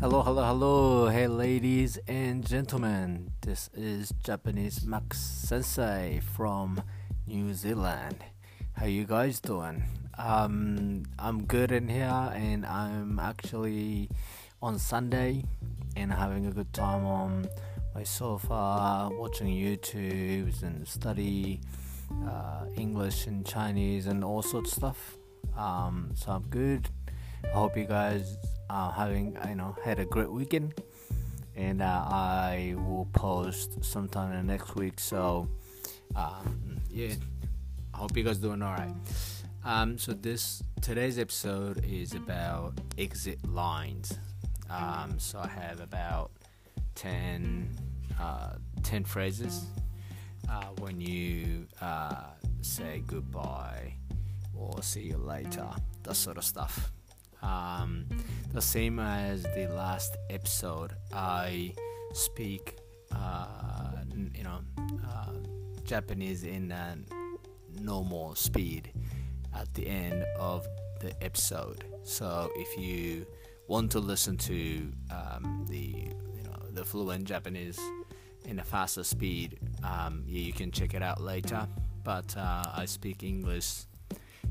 Hello, hello, hello. Hey, ladies and gentlemen. This is Japanese Max Sensei from New Zealand. How you guys doing? Um, I'm good in here, and I'm actually on Sunday and having a good time on my sofa, watching YouTube's and study uh, English and Chinese and all sorts of stuff. Um, so I'm good. I hope you guys are having you know had a great weekend, and uh, I will post sometime in the next week. So um, yeah, I hope you guys doing all right. Um, so this today's episode is about exit lines. Um, so I have about 10, uh, 10 phrases uh, when you uh, say goodbye or see you later, that sort of stuff. Um, the same as the last episode, I speak, uh, you know, uh, Japanese in a normal speed at the end of the episode. So if you want to listen to um, the you know the fluent Japanese in a faster speed, um, yeah, you can check it out later. But uh, I speak English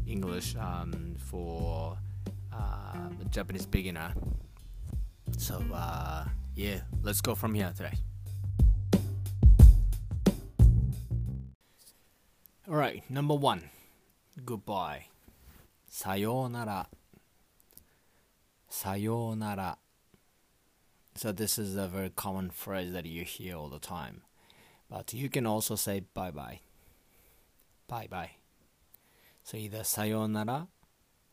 English um, for uh, Japanese beginner. So uh, yeah, let's go from here today. All right, number one, goodbye. Sayonara. Sayonara. So this is a very common phrase that you hear all the time, but you can also say bye bye. Bye bye. So either sayonara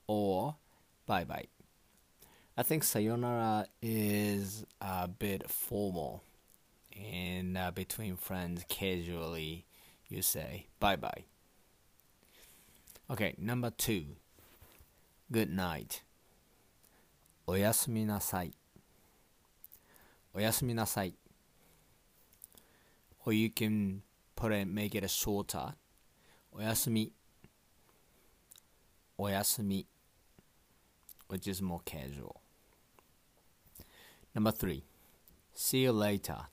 or bye bye. I think sayonara is a bit formal, and uh, between friends, casually, you say bye bye. Okay, number two. Good night. おやすみなさい。おやすみなさい。Or you can put it, make it a shorter. おやすみ。おやすみ。 Which is more casual. Number three. See you later.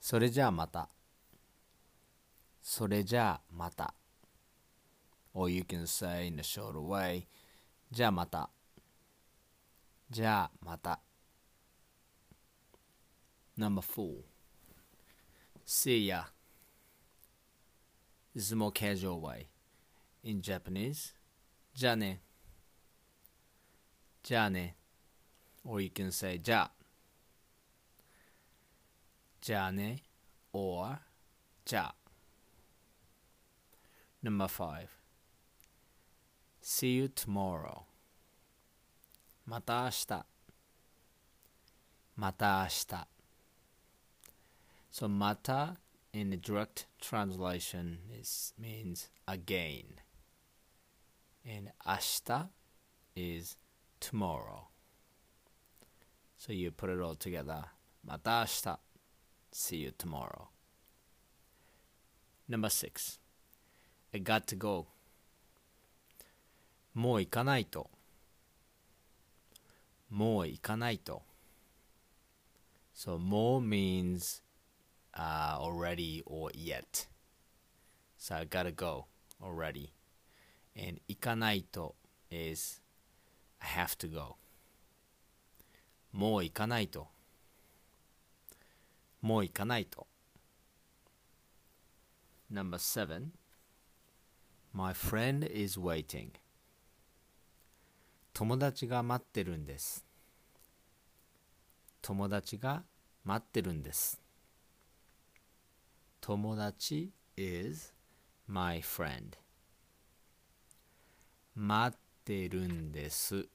それじゃあまた。それじゃあまた。Or you can say in a shorter way. じゃあまた。じゃあまた。Number four. See ya. This is a more casual way. In Japanese, じゃあね。 じゃあね。Or you can say じゃあ。じゃあね。Or じゃあ。Number five. See you tomorrow. また明日。また明日。So mata in the direct translation is means again. And ashita is tomorrow. So you put it all together. Mata ashita. See you tomorrow. Number six. I got to go. もう行かないと。もう行かないと。So more means uh, already or yet. So I gotta go already. And ikanaito is I have to go. もう行かないと。もう行かないと。Number seven. My friend is waiting. 友達が待ってるんです。友達が待ってるんです。友達 is my friend 待ってるんです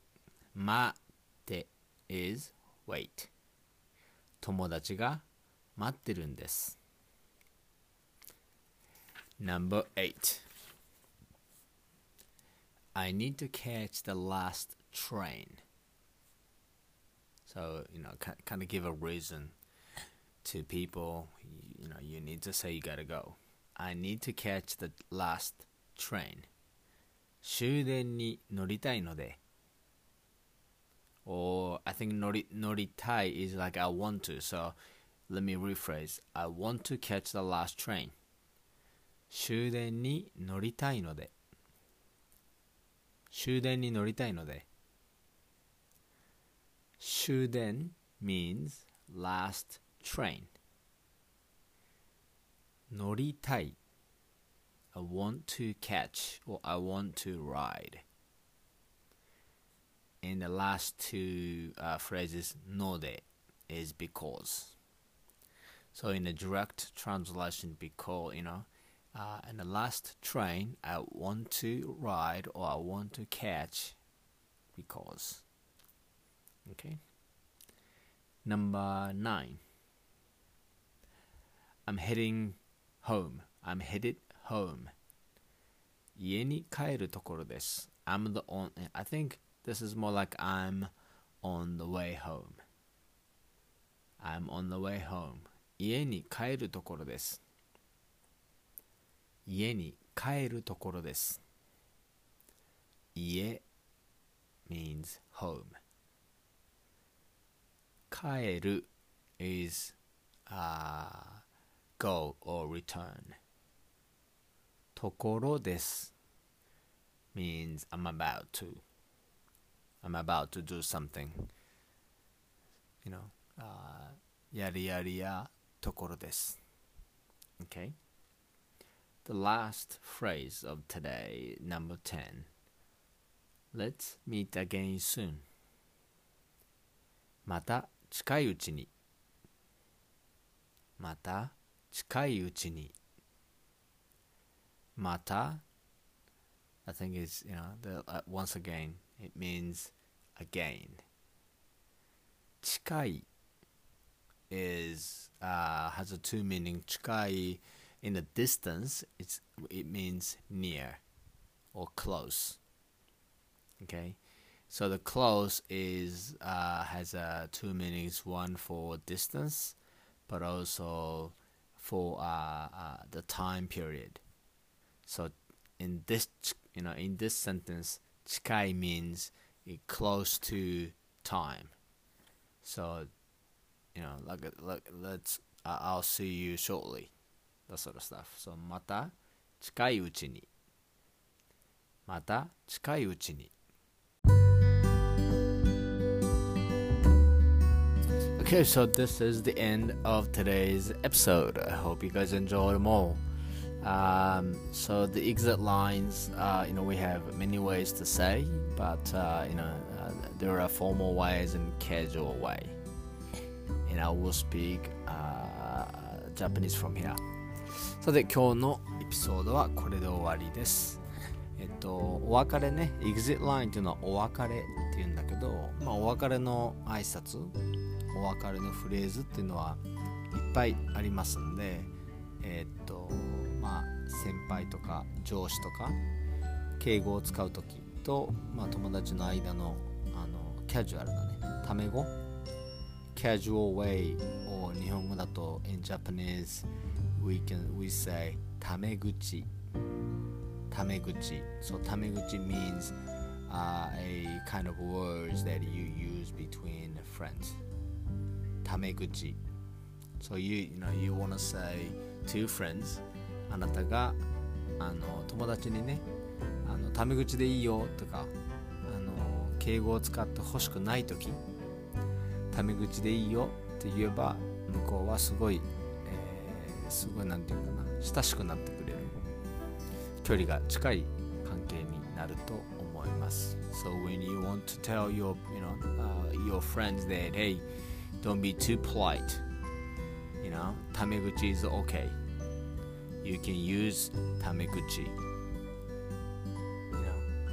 待って is wait 友達が待ってるんです Number 8 I need to catch the last train so you know kind of give a reason to people, you know, you need to say you gotta go. I need to catch the last train. 終電に乗りたいので。 or I think nori noritai is like I want to. So let me rephrase. I want to catch the last train. 終電に乗りたいので。終電に乗りたいので。終電 means last train. 乗りたい I want to catch or I want to ride. In the last two uh, phrases, node is because. So in the direct translation, because you know, uh, in the last train, I want to ride or I want to catch because. Okay. Number nine. I'm heading home. I'm headed home. 家に帰るところです。I'm the on. I think this is more like I'm on the way home. I'm on the way home. 家に帰るところです。家に帰るところです。家 means home. 帰る is、uh, go or return. ところです means I'm about to. I'm about to do something. You know, uh, やりやりやところです。Okay? The last phrase of today, number 10. Let's meet again soon. また近いうちに。また近いうちに。Mata. I think is you know the uh, once again it means again. Chikai is uh, has a two meaning. Chikai in the distance it's it means near or close. Okay? So the close is uh, has uh, two meanings. One for distance but also for uh, uh the time period so in this you know in this sentence, chikai means close to time. So you know like like let's uh, I'll see you shortly. That sort of stuff. So また近いうちに。また近いうちに。Okay, so this is the end of today's episode. I hope you guys enjoyed them all. Um, so the exit lines, uh, you know, we have many ways to say, but uh, you know, uh, there are formal ways and casual way. And I will speak uh, Japanese from here. さて今日のエピソードはこれで終わりです。えっと、お別れね、exit line っていうのはお別れっていうんだけど、まあ、お別れの挨拶、お別れのフレーズっていうのはいっぱいありますんで、えっと、まあ、先輩とか上司とか敬語を使う時と、まあ、友達の間のあのキャジュアルなねタメ語 casual way を日本語だと in Japanese we can we say タメ口タメ口 so タメ口 means uh, a kind of words that you use between friends タメ口 so you, you know you want to say two friends あなたがあの友達にねあのタメ口でいいよとかあの敬語を使ってほしくない時タメ口でいいよって言えば向こうはすごい、えー、すごいなんていうかな親しくなってくれる距離が近い関係になると思います。So when you want to tell your, you know, uh, your friends that hey don't be too polite you know タメ口 is okay. You can use タメ口。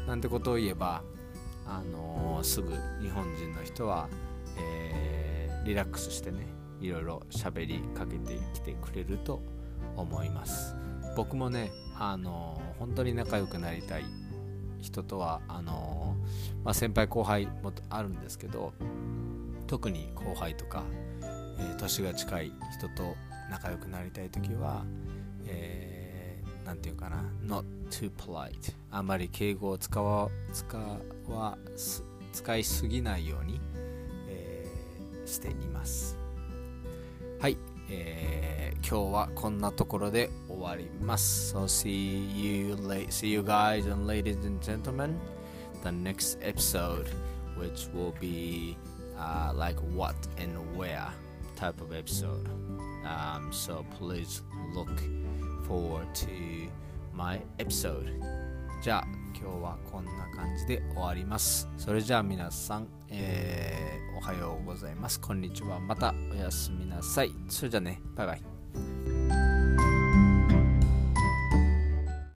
なんてことを言えばあのー、すぐ日本人の人は、えー、リラックスしてねいろいろ喋りかけてきてくれると思います。僕もねあのー、本当に仲良くなりたい人とはあのー、まあ、先輩後輩もあるんですけど特に後輩とか、えー、年が近い人と仲良くなりたい時はえー、なんていうかな not too polite あんまり敬語を使わ使わ使いすぎないように、えー、していますはい、えー、今日はこんなところで終わります So see you, see you guys and ladies and gentlemen the next episode which will be uh, like what and where type of episode um, so please look forward to my episode. じゃあ今日はこんな感じで終わります。それじゃあ皆さん、えー、おはようございます。こんにちは。またおやすみなさい。それじゃあね。バイバイ。